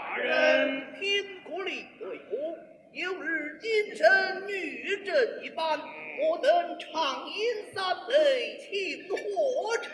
大人，听国力对我，有日金身女阵一般，我等长饮三杯，庆贺丞。